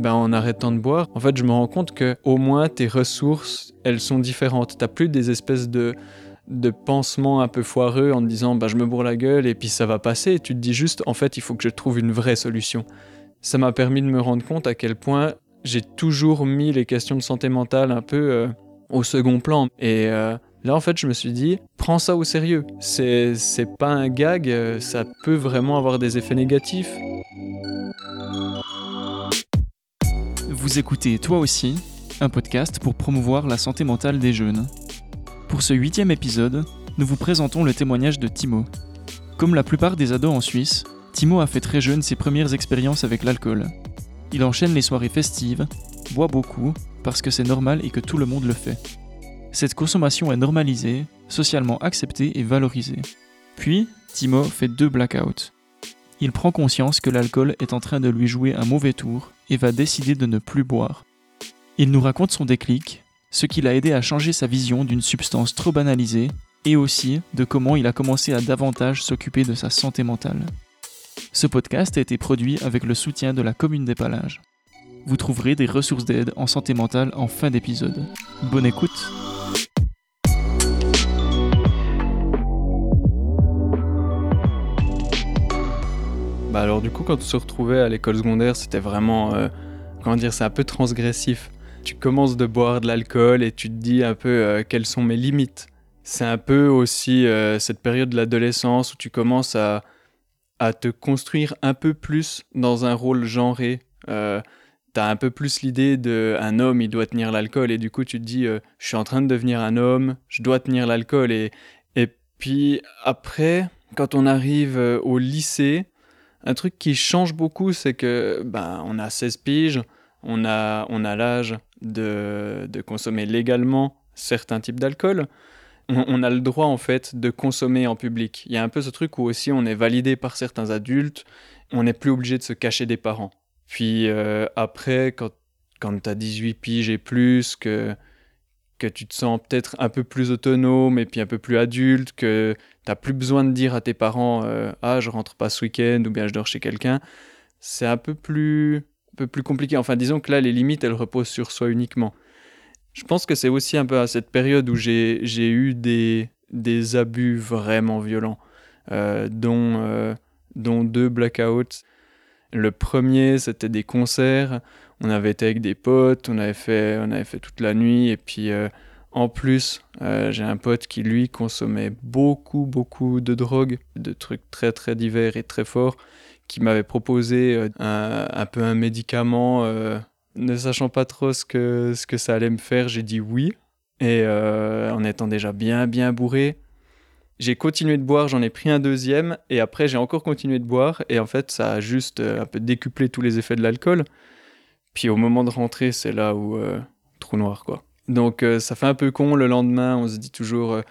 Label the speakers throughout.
Speaker 1: ben, en arrêtant de boire, en fait, je me rends compte que au moins tes ressources, elles sont différentes. T'as plus des espèces de de pansements un peu foireux en te disant bah, je me bourre la gueule et puis ça va passer. Tu te dis juste en fait il faut que je trouve une vraie solution. Ça m'a permis de me rendre compte à quel point j'ai toujours mis les questions de santé mentale un peu euh, au second plan. Et euh, là en fait je me suis dit prends ça au sérieux. C'est pas un gag, euh, ça peut vraiment avoir des effets négatifs.
Speaker 2: Vous écoutez Toi aussi, un podcast pour promouvoir la santé mentale des jeunes. Pour ce huitième épisode, nous vous présentons le témoignage de Timo. Comme la plupart des ados en Suisse, Timo a fait très jeune ses premières expériences avec l'alcool. Il enchaîne les soirées festives, boit beaucoup, parce que c'est normal et que tout le monde le fait. Cette consommation est normalisée, socialement acceptée et valorisée. Puis, Timo fait deux blackouts. Il prend conscience que l'alcool est en train de lui jouer un mauvais tour et va décider de ne plus boire. Il nous raconte son déclic, ce qui l'a aidé à changer sa vision d'une substance trop banalisée, et aussi de comment il a commencé à davantage s'occuper de sa santé mentale. Ce podcast a été produit avec le soutien de la commune des Palages. Vous trouverez des ressources d'aide en santé mentale en fin d'épisode. Bonne écoute
Speaker 1: Bah alors du coup quand on se retrouvait à l'école secondaire c'était vraiment, euh, comment dire, c'est un peu transgressif. Tu commences de boire de l'alcool et tu te dis un peu euh, quelles sont mes limites. C'est un peu aussi euh, cette période de l'adolescence où tu commences à, à te construire un peu plus dans un rôle genré. T'as un peu plus l'idée d'un homme, il doit tenir l'alcool et du coup tu te dis je suis en train de devenir un homme, je dois tenir l'alcool et, et puis après quand on arrive au lycée, un truc qui change beaucoup, c'est que ben, on a 16 piges, on a, on a l'âge de, de, consommer légalement certains types d'alcool. On, a le droit en fait de consommer en public. Il y a un peu ce truc où aussi on est validé par certains adultes, on n'est plus obligé de se cacher des parents. Puis euh, après, quand, quand tu as 18 piges et plus, que que tu te sens peut-être un peu plus autonome et puis un peu plus adulte, que tu n'as plus besoin de dire à tes parents euh, Ah, je rentre pas ce week-end ou bien je dors chez quelqu'un, c'est un peu plus, un peu plus compliqué. Enfin, disons que là, les limites, elles reposent sur soi uniquement. Je pense que c'est aussi un peu à cette période où j'ai eu des, des abus vraiment violents, euh, dont, euh, dont deux blackouts. Le premier, c'était des concerts on avait été avec des potes, on avait fait, on avait fait toute la nuit. Et puis, euh, en plus, euh, j'ai un pote qui, lui, consommait beaucoup, beaucoup de drogue, de trucs très, très divers et très forts, qui m'avait proposé euh, un, peu un médicament. ne sachant pas trop ce que, ce que ça allait me faire, j'ai dit oui. Et en étant déjà bien, bien bourré, j'ai continué de boire, j'en ai pris un deuxième, et après j'ai encore continué de boire, et en fait ça a juste un peu décuplé tous les effets de l'alcool. Puis au moment de rentrer, c'est là où euh, trou noir quoi. Donc euh, ça fait un peu con le lendemain, on se dit toujours euh,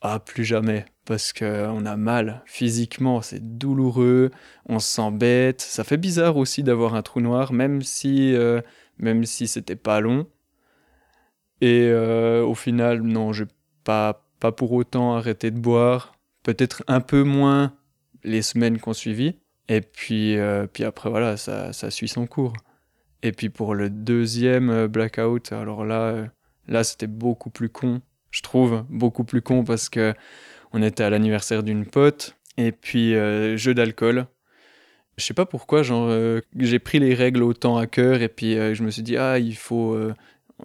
Speaker 1: ah plus jamais parce que on a mal physiquement, c'est douloureux, on se sent bête, ça fait bizarre aussi d'avoir un trou noir même si même si c'était pas long. Et au final non, j'ai pas pas pour autant arrêté de boire, peut-être un peu moins les semaines qu'on suivit et puis puis après voilà, ça ça suit son cours. Et puis pour le deuxième euh, blackout, alors là, euh, là c'était beaucoup plus con, je trouve, beaucoup plus con parce que on était à l'anniversaire d'une pote et puis euh, jeu d'alcool. Je sais pas pourquoi, genre j'ai pris les règles autant à cœur et puis je me suis dit ah il faut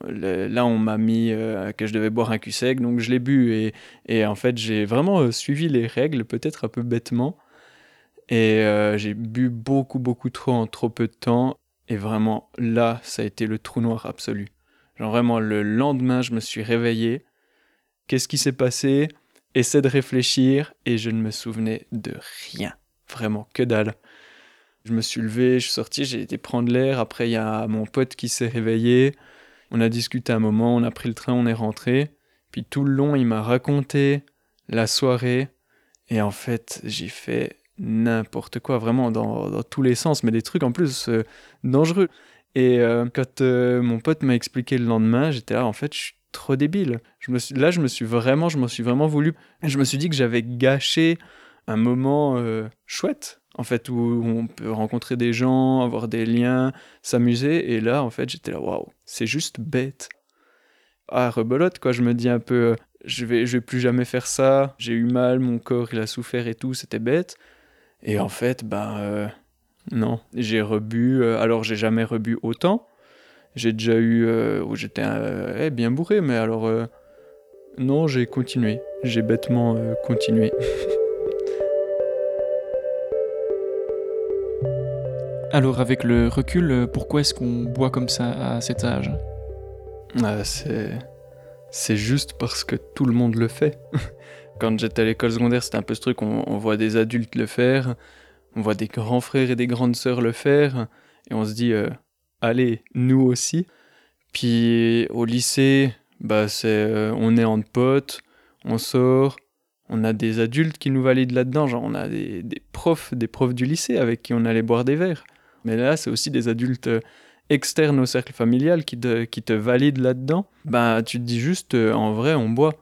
Speaker 1: là on m'a mis que je devais boire un cul sec donc je l'ai bu et, et en fait j'ai vraiment suivi les règles peut-être un peu bêtement et j'ai bu beaucoup beaucoup trop en trop peu de temps et vraiment, là, ça a été le trou noir absolu. Genre vraiment, le lendemain, je me suis réveillé. Qu'est-ce qui s'est passé? Essaie de réfléchir et je ne me souvenais de rien. Vraiment, que dalle. Je me suis levé, je suis sorti, j'ai été prendre l'air. Après, il y a mon pote qui s'est réveillé. On a discuté un moment, on a pris le train, on est rentré. Puis tout le long, il m'a raconté la soirée. Et en fait, j'ai fait n'importe quoi, vraiment dans, tous les sens, mais des trucs en plus euh, dangereux. Et euh, quand euh, mon pote m'a expliqué le lendemain, j'étais là, en fait, je suis trop débile. Je me suis, là, je me suis vraiment, je m'en suis vraiment voulu. Je me suis dit que j'avais gâché un moment chouette, en fait, où on peut rencontrer des gens, avoir des liens, s'amuser. Et là, en fait, j'étais là, waouh, c'est juste bête. Ah, rebelote, quoi. Je me dis un peu, je vais, je vais plus jamais faire ça. J'ai eu mal, mon corps, il a souffert et tout, c'était bête. Et en fait, ben, euh, non, j'ai rebu. Euh, alors, j'ai jamais rebu autant. J'ai déjà eu où j'étais eh, bien bourré, mais alors, non, j'ai continué. J'ai bêtement continué.
Speaker 2: Alors avec le recul, euh, pourquoi est-ce qu'on boit comme ça à cet âge?
Speaker 1: Ah, c'est... c'est juste parce que tout le monde le fait. Quand j'étais à l'école secondaire, c'était un peu ce truc, on, voit des adultes le faire, on voit des grands frères et des grandes sœurs le faire, et on se dit, euh, allez, nous aussi. Puis au lycée, bah c'est, euh, on est en potes, on sort, on a des adultes qui nous valident là-dedans, genre on a des, profs, des profs du lycée avec qui on allait boire des verres. Mais là, c'est aussi des adultes euh, externes au cercle familial qui te, valident là-dedans. Ben, tu te dis juste, en vrai, on boit.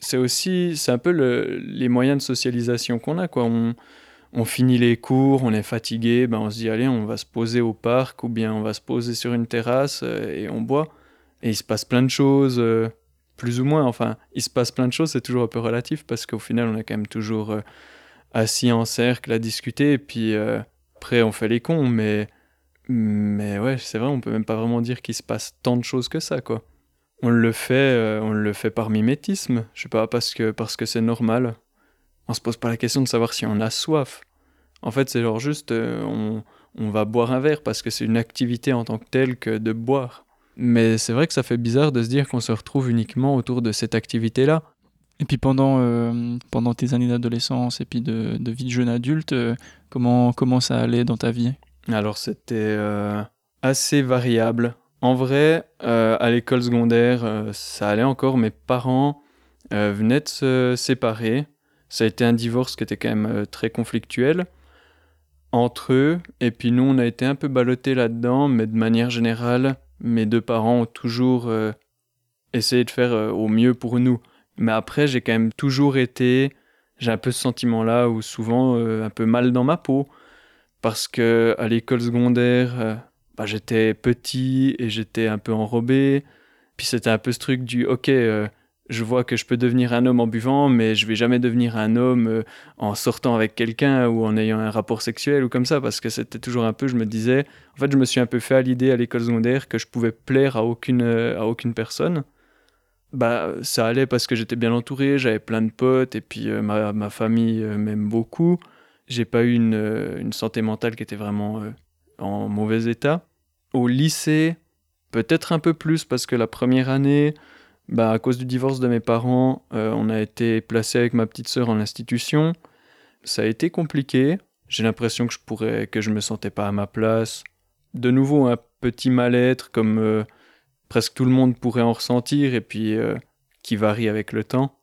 Speaker 1: C'est aussi, c'est un peu le, les moyens de socialisation qu'on a, quoi. On, finit les cours, on est fatigué, ben on se dit, allez, on va se poser au parc ou bien on va se poser sur une terrasse euh, et on boit. Et il se passe plein de choses, plus ou moins. Enfin, il se passe plein de choses, c'est toujours un peu relatif parce qu'au final, on est quand même toujours assis en cercle à discuter et puis après, on fait les cons, mais, mais ouais, c'est vrai, on peut même pas vraiment dire qu'il se passe tant de choses que ça, quoi. On le fait, euh, on le fait par mimétisme, je sais pas, parce que parce que c'est normal. On se pose pas la question de savoir si on a soif. En fait, c'est genre juste, euh, on, on va boire un verre parce que c'est une activité en tant que telle que de boire. Mais c'est vrai que ça fait bizarre de se dire qu'on se retrouve uniquement autour de cette activité-là.
Speaker 2: Et puis pendant, euh, pendant tes années d'adolescence et puis de, de, vie de jeune adulte, comment, comment ça allait dans ta vie?
Speaker 1: Alors c'était assez variable. En vrai, à l'école secondaire, ça allait encore. Mes parents venaient de se séparer. Ça a été un divorce qui était quand même très conflictuel entre eux. Et puis nous, on a été un peu ballottés là-dedans, mais de manière générale, mes deux parents ont toujours essayé de faire au mieux pour nous. Mais après, j'ai quand même toujours été, j'ai un peu ce sentiment-là, où souvent euh, un peu mal dans ma peau, parce que à l'école secondaire, euh, bah, j'étais petit et j'étais un peu enrobé. Puis c'était un peu ce truc du, ok, euh, je vois que je peux devenir un homme en buvant, mais je vais jamais devenir un homme en sortant avec quelqu'un ou en ayant un rapport sexuel ou comme ça, parce que c'était toujours un peu, je me disais, en fait, je me suis un peu fait à l'idée à l'école secondaire que je pouvais plaire à aucune, à aucune personne bah ça allait parce que j'étais bien entouré, j'avais plein de potes et puis euh, ma, ma, famille euh, m'aime beaucoup. J'ai pas eu une, euh, une, santé mentale qui était vraiment en mauvais état. Au lycée, peut-être un peu plus parce que la première année, bah, à cause du divorce de mes parents, on a été placé avec ma petite sœur en institution. Ça a été compliqué. J'ai l'impression que je pourrais, que je me sentais pas à ma place. De nouveau un petit mal-être comme presque tout le monde pourrait en ressentir et puis euh, qui varie avec le temps.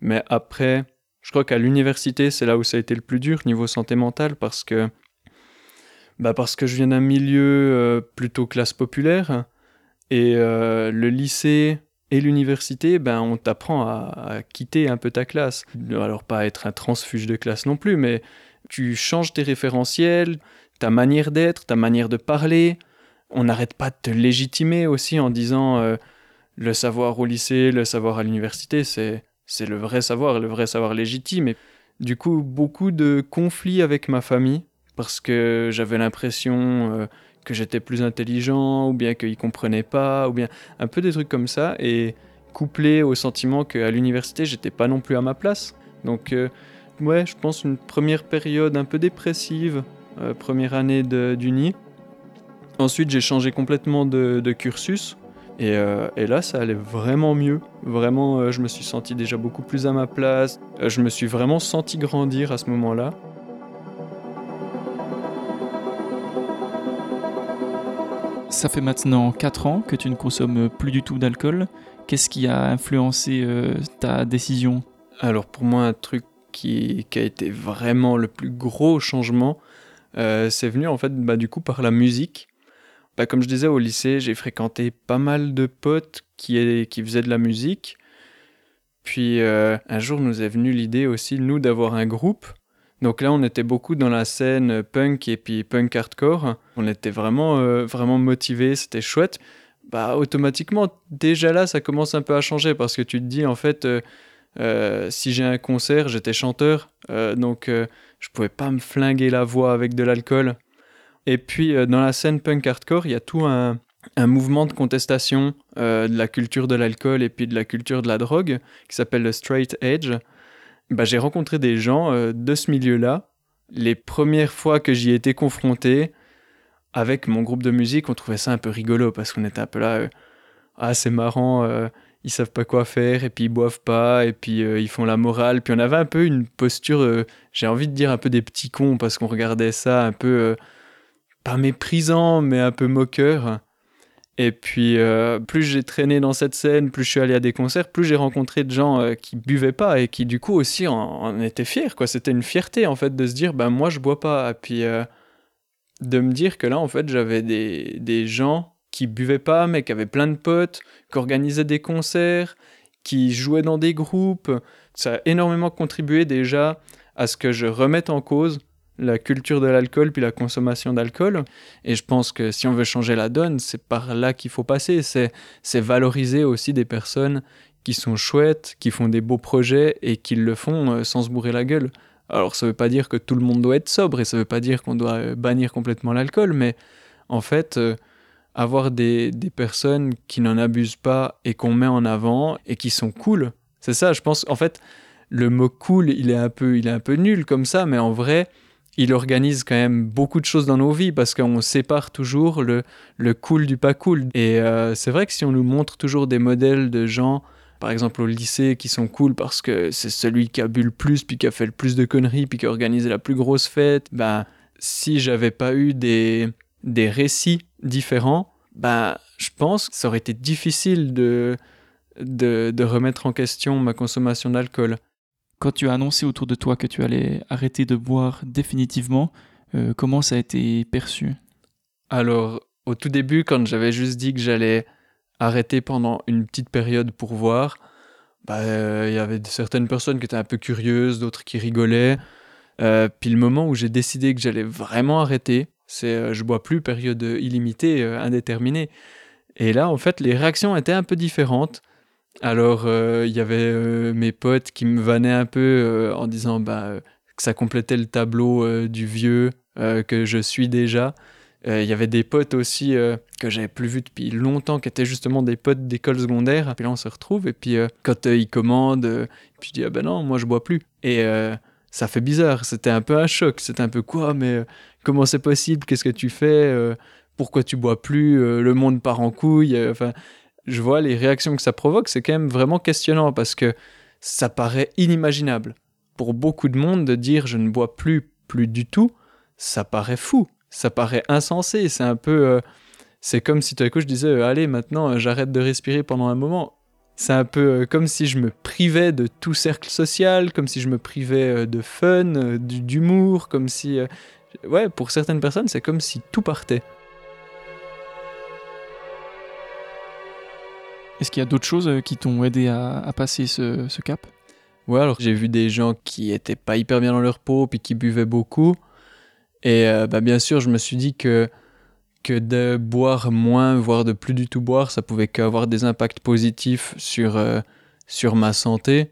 Speaker 1: Mais après, je crois qu'à l'université, c'est là où ça a été le plus dur niveau santé mentale parce que bah parce que je viens d'un milieu euh, plutôt classe populaire et euh, le lycée et l'université, ben on t'apprend à, quitter un peu ta classe. Alors pas être un transfuge de classe non plus, mais tu changes tes référentiels, ta manière d'être, ta manière de parler, on n'arrête pas de te légitimer aussi en disant euh, le savoir au lycée, le savoir à l'université, c'est, c'est le vrai savoir, le vrai savoir légitime. Et du coup, beaucoup de conflits avec ma famille parce que j'avais l'impression euh, que j'étais plus intelligent ou bien qu'ils comprenaient pas ou bien un peu des trucs comme ça et couplé au sentiment qu'à l'université, j'étais pas non plus à ma place. Donc, euh, ouais, je pense une première période un peu dépressive, première année d'uni. Ensuite, j'ai changé complètement de, cursus. Euh, et, là, ça allait vraiment mieux. Vraiment, euh, je me suis senti déjà beaucoup plus à ma place. Euh, je me suis vraiment senti grandir à ce moment-là.
Speaker 2: Ça fait maintenant 4 ans que tu ne consommes plus du tout d'alcool. Qu'est-ce qui a influencé ta décision?
Speaker 1: Alors pour moi, un truc qui, a été vraiment le plus gros changement, c'est venu en fait bah, du coup par la musique. Bah, comme je disais au lycée, j'ai fréquenté pas mal de potes qui, qui faisaient de la musique. Puis euh, un jour nous est venue l'idée aussi, nous, d'avoir un groupe. Donc là, on était beaucoup dans la scène punk et puis punk hardcore. On était vraiment, euh, vraiment motivés, c'était chouette. Bah, automatiquement, déjà là, ça commence un peu à changer parce que tu te dis, en fait, euh, euh, si j'ai un concert, j'étais chanteur, donc je pouvais pas me flinguer la voix avec de l'alcool. Et puis, dans la scène punk hardcore, il y a tout un, un mouvement de contestation de la culture de l'alcool et puis de la culture de la drogue qui s'appelle le straight edge bah, j'ai rencontré des gens euh, de ce milieu-là. Les premières fois que j'y étais confronté, avec mon groupe de musique, on trouvait ça un peu rigolo parce qu'on était un peu là, euh, ah c'est marrant, euh, ils savent pas quoi faire et puis ils boivent pas et puis ils font la morale. Puis on avait un peu une posture, j'ai envie de dire un peu des petits cons parce qu'on regardait ça un peu pas méprisant mais un peu moqueur. Et puis, euh, plus j'ai traîné dans cette scène, plus je suis allé à des concerts, plus j'ai rencontré de gens euh, qui buvaient pas et qui, du coup, aussi en, étaient fiers. C'était une fierté, en fait, de se dire, ben, moi, je bois pas. Et puis, euh, de me dire que là, en fait, j'avais des, des gens qui buvaient pas, mais qui avaient plein de potes, qui organisaient des concerts, qui jouaient dans des groupes. Ça a énormément contribué déjà à ce que je remette en cause la culture de l'alcool puis la consommation d'alcool. Et je pense que si on veut changer la donne, c'est par là qu'il faut passer. C'est, valoriser aussi des personnes qui sont chouettes, qui font des beaux projets et qui le font euh, sans se bourrer la gueule. Alors ça veut pas dire que tout le monde doit être sobre et ça veut pas dire qu'on doit euh, bannir complètement l'alcool, mais en fait, euh, avoir des, des personnes qui n'en abusent pas et qu'on met en avant et qui sont cool, c'est ça, je pense. En fait, le mot cool, il est un peu, il est un peu nul comme ça, mais en vrai, il organise quand même beaucoup de choses dans nos vies parce qu'on sépare toujours le, le cool du pas cool. Et euh, c'est vrai que si on nous montre toujours des modèles de gens, par exemple au lycée, qui sont cool parce que c'est celui qui a bu le plus, puis qui a fait le plus de conneries, puis qui a organisé la plus grosse fête, ben, si j'avais pas eu des, des récits différents, ben, je pense que ça aurait été difficile de, de, de remettre en question ma consommation d'alcool.
Speaker 2: Quand tu as annoncé autour de toi que tu allais arrêter de boire définitivement, euh, comment ça a été perçu?
Speaker 1: Alors, au tout début, quand j'avais juste dit que j'allais arrêter pendant une petite période pour voir, bah, euh, il y avait certaines personnes qui étaient un peu curieuses, d'autres qui rigolaient. Euh, puis le moment où j'ai décidé que j'allais vraiment arrêter, c'est je bois plus période illimitée, indéterminée. Et là, en fait, les réactions étaient un peu différentes. Alors, euh, il y avait euh, mes potes qui me vannaient un peu euh, en disant bah, que ça complétait le tableau du vieux que je suis déjà. Il y avait des potes aussi que j'avais plus vus depuis longtemps, qui étaient justement des potes d'école secondaire. Puis là, on se retrouve, et puis quand ils commandent, puis je dis ah ben non, moi je bois plus. Et ça fait bizarre, c'était un peu un choc, c'était un peu quoi, mais comment c'est possible? Qu'est-ce que tu fais Pourquoi tu bois plus Le monde part en couille. Enfin, je vois les réactions que ça provoque, c'est quand même vraiment questionnant parce que ça paraît inimaginable. Pour beaucoup de monde, de dire je ne bois plus, plus du tout, ça paraît fou, ça paraît insensé. C'est un peu. Euh, c'est comme si tout à coup je disais euh, allez, maintenant euh, j'arrête de respirer pendant un moment. C'est un peu comme si je me privais de tout cercle social, comme si je me privais de fun, d'humour, comme si. Ouais, pour certaines personnes, c'est comme si tout partait.
Speaker 2: Est-ce qu'il y a d'autres choses euh, qui t'ont aidé à, passer ce, cap?
Speaker 1: Ouais, alors j'ai vu des gens qui étaient pas hyper bien dans leur peau, puis qui buvaient beaucoup. Et euh, bah, bien sûr, je me suis dit que, que de boire moins, voire de plus du tout boire, ça pouvait qu'avoir des impacts positifs sur, euh, sur ma santé.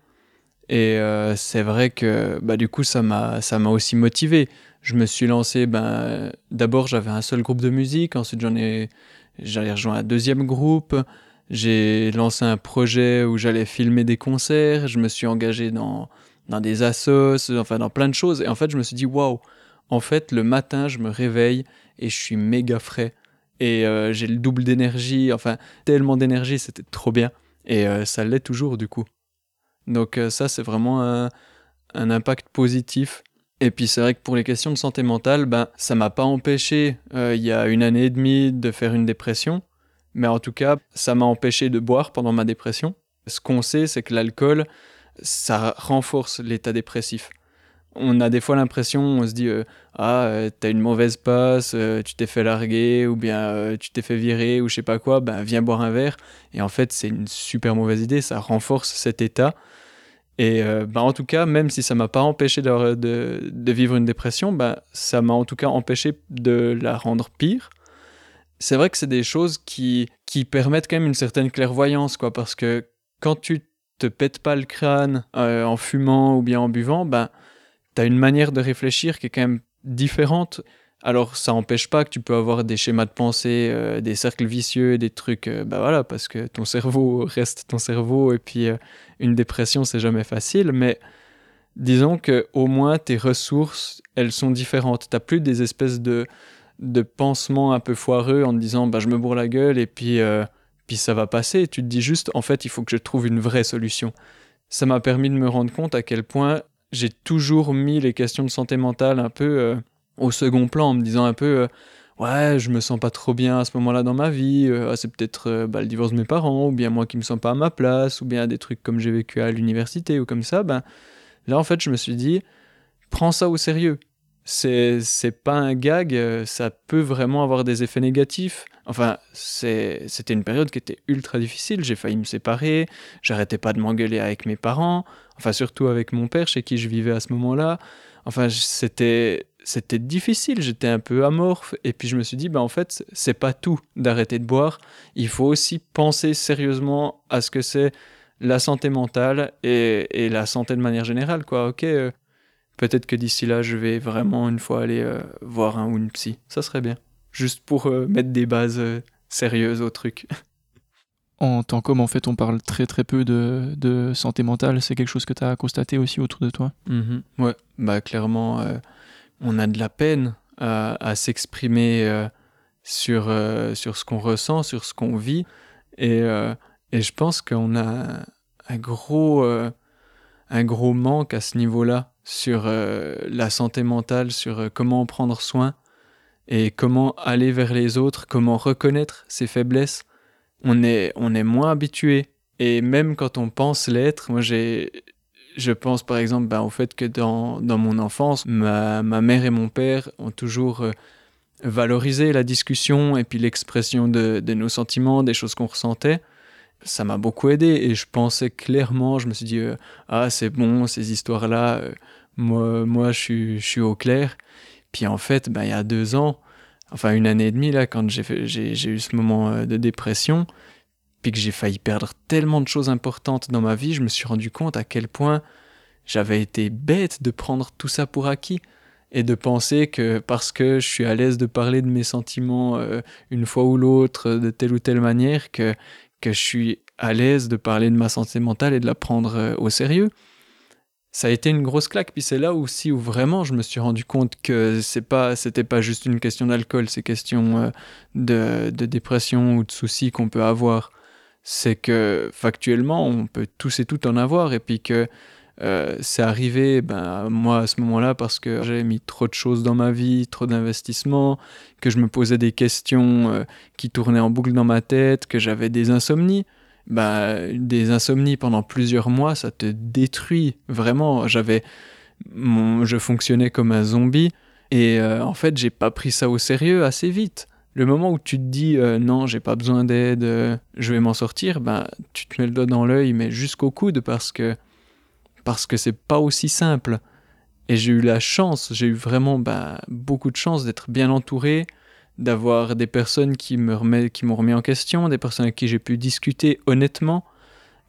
Speaker 1: Et c'est vrai que bah, du coup, ça m'a aussi motivé. Je me suis lancé, ben, d'abord j'avais un seul groupe de musique, ensuite j'en ai, j'allais rejoindre un deuxième groupe, j'ai lancé un projet où j'allais filmer des concerts, je me suis engagé dans, dans des assos, enfin dans plein de choses. Et en fait, je me suis dit, waouh, en fait, le matin, je me réveille et je suis méga frais. Et euh, j'ai le double d'énergie, enfin, tellement d'énergie, c'était trop bien. Et euh, ça l'est toujours, du coup. Donc, euh, ça, c'est vraiment un, un, impact positif. Et puis, c'est vrai que pour les questions de santé mentale, ben, ça m'a pas empêché, il y a une année et demie, de faire une dépression. Mais en tout cas, ça m'a empêché de boire pendant ma dépression. Ce qu'on sait, c'est que l'alcool, ça renforce l'état dépressif. On a des fois l'impression, on se dit euh, Ah, euh, t'as une mauvaise passe, euh, tu t'es fait larguer, ou bien tu t'es fait virer, ou je sais pas quoi, ben viens boire un verre. Et en fait, c'est une super mauvaise idée, ça renforce cet état. Et bah, en tout cas, même si ça m'a pas empêché de, vivre une dépression, bah, ça m'a en tout cas empêché de la rendre pire. C'est vrai que c'est des choses qui, qui permettent quand même une certaine clairvoyance, quoi, parce que quand tu te pètes pas le crâne en fumant ou bien en buvant, bah, tu as une manière de réfléchir qui est quand même différente. Alors ça n'empêche pas que tu peux avoir des schémas de pensée, euh, des cercles vicieux, des trucs, euh, bah voilà, parce que ton cerveau reste ton cerveau et puis euh, une dépression c'est jamais facile, mais disons que au moins tes ressources elles sont différentes. T'as plus des espèces de de pansements un peu foireux en te disant bah je me bourre la gueule et puis puis ça va passer. Tu te dis juste en fait il faut que je trouve une vraie solution. Ça m'a permis de me rendre compte à quel point j'ai toujours mis les questions de santé mentale un peu euh, au second plan en me disant un peu euh, ouais je me sens pas trop bien à ce moment-là dans ma vie euh, ah, c'est peut-être bah, le divorce de mes parents ou bien moi qui me sens pas à ma place ou bien des trucs comme j'ai vécu à l'université ou comme ça ben là en fait je me suis dit prends ça au sérieux c'est c'est pas un gag ça peut vraiment avoir des effets négatifs. Enfin c'était une période qui était ultra difficile. J'ai failli me séparer j'arrêtais pas de m'engueuler avec mes parents Enfin, surtout avec mon père chez qui je vivais à ce moment-là. Enfin, c'était c'était difficile, j'étais un peu amorphe. Et puis je me suis dit bah en fait, c'est pas tout d'arrêter de boire, il faut aussi penser sérieusement à ce que c'est la santé mentale et, et, la santé de manière générale quoi. OK, euh, peut-être que d'ici là, je vais vraiment une fois aller euh, voir un ou une psy. Ça serait bien. Juste pour euh, mettre des bases sérieuses au truc.
Speaker 2: en tant qu'homme, en fait, on parle très très peu de, santé mentale. C'est quelque chose que tu as constaté aussi autour de toi?
Speaker 1: Mm-hmm. Ouais, bah clairement, euh, on a de la peine à, s'exprimer euh, sur, euh, sur ce qu'on ressent, sur ce qu'on vit. Et, et, je pense qu'on a un gros, un gros manque à ce niveau-là sur la santé mentale, sur comment prendre soin et comment aller vers les autres, comment reconnaître ses faiblesses on est, on est moins habitué. Et même quand on pense l'être, moi j'ai, je pense par exemple ben, au fait que dans, dans mon enfance, ma, ma, mère et mon père ont toujours euh, valorisé la discussion et puis l'expression de, de, nos sentiments, des choses qu'on ressentait. Ça m'a beaucoup aidé et je pensais clairement, je me suis dit, euh, ah c'est bon, ces histoires-là, euh, moi, moi je, suis, je suis au clair. Puis en fait, ben, il y a deux ans, enfin une année et demie là, quand j'ai eu ce moment euh, de dépression, puis que j'ai failli perdre tellement de choses importantes dans ma vie, je me suis rendu compte à quel point j'avais été bête de prendre tout ça pour acquis et de penser que parce que je suis à l'aise de parler de mes sentiments une fois ou l'autre de telle ou telle manière que, que je suis à l'aise de parler de ma santé mentale et de la prendre euh, au sérieux ça a été une grosse claque. Puis c'est là aussi où vraiment je me suis rendu compte que c'est pas, c'était pas juste une question d'alcool, c'est question euh, de, de, dépression ou de soucis qu'on peut avoir. C'est que factuellement, on peut tous et toutes en avoir. Et puis que euh, c'est arrivé, ben, moi à ce moment-là, parce que j'avais mis trop de choses dans ma vie, trop d'investissements, que je me posais des questions euh, qui tournaient en boucle dans ma tête, que j'avais des insomnies bah, des insomnies pendant plusieurs mois, ça te détruit vraiment. J'avais, je fonctionnais comme un zombie et euh, en fait, j'ai pas pris ça au sérieux assez vite. Le moment où tu te dis euh, non, j'ai pas besoin d'aide, je vais m'en sortir, bah, tu te mets le doigt dans l'œil, mais jusqu'au coude parce que parce que c'est pas aussi simple. Et j'ai eu la chance, j'ai eu vraiment bah, beaucoup de chance d'être bien entouré, d'avoir des personnes qui me qui m'ont remis en question, des personnes avec qui j'ai pu discuter honnêtement,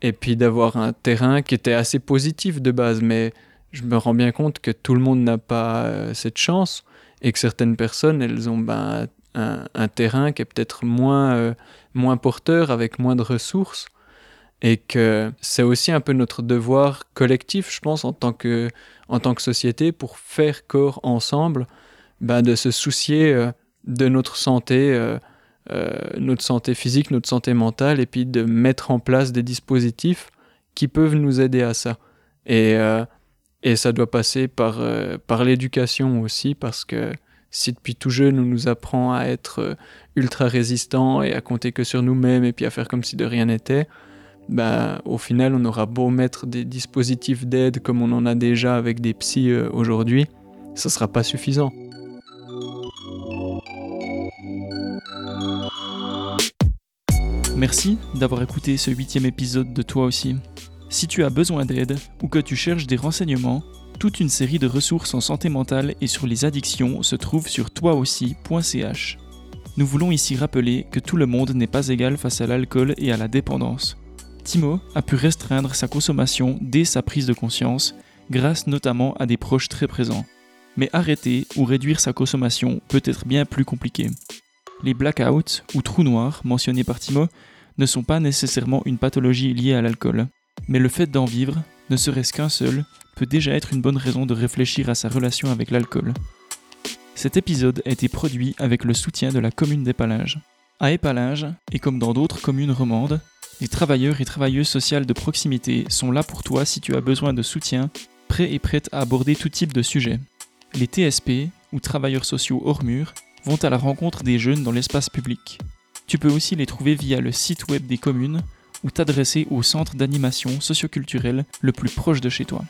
Speaker 1: et puis d'avoir un terrain qui était assez positif de base. Mais je me rends bien compte que tout le monde n'a pas euh, cette chance et que certaines personnes, elles ont ben, un, terrain qui est peut-être moins, euh, moins porteur, avec moins de ressources. Et que c'est aussi un peu notre devoir collectif, je pense, en tant que, en tant que société, pour faire corps ensemble, ben, de se soucier euh, de notre santé, euh, euh, notre santé physique, notre santé mentale, et puis de mettre en place des dispositifs qui peuvent nous aider à ça. Et, et ça doit passer par, par l'éducation aussi, parce que si depuis tout jeune on nous apprend à être ultra résistant et à compter que sur nous-mêmes et puis à faire comme si de rien n'était, bah, au final on aura beau mettre des dispositifs d'aide comme on en a déjà avec des psys aujourd'hui, ça sera pas suffisant.
Speaker 2: Merci d'avoir écouté ce huitième épisode de Toi aussi. Si tu as besoin d'aide ou que tu cherches des renseignements, toute une série de ressources en santé mentale et sur les addictions se trouve sur toiaussi.ch. Nous voulons ici rappeler que tout le monde n'est pas égal face à l'alcool et à la dépendance. Timo a pu restreindre sa consommation dès sa prise de conscience, grâce notamment à des proches très présents. Mais arrêter ou réduire sa consommation peut être bien plus compliqué. Les blackouts ou trous noirs mentionnés par Timo ne sont pas nécessairement une pathologie liée à l'alcool, mais le fait d'en vivre, ne serait-ce qu'un seul, peut déjà être une bonne raison de réfléchir à sa relation avec l'alcool. Cet épisode a été produit avec le soutien de la commune d'Épalage. À Épalage, et comme dans d'autres communes romandes, les travailleurs et travailleuses sociales de proximité sont là pour toi si tu as besoin de soutien, prêts et prêtes à aborder tout type de sujet. Les TSP, ou travailleurs sociaux hors mur, vont à la rencontre des jeunes dans l'espace public. Tu peux aussi les trouver via le site web des communes ou t'adresser au centre d'animation socioculturelle le plus proche de chez toi.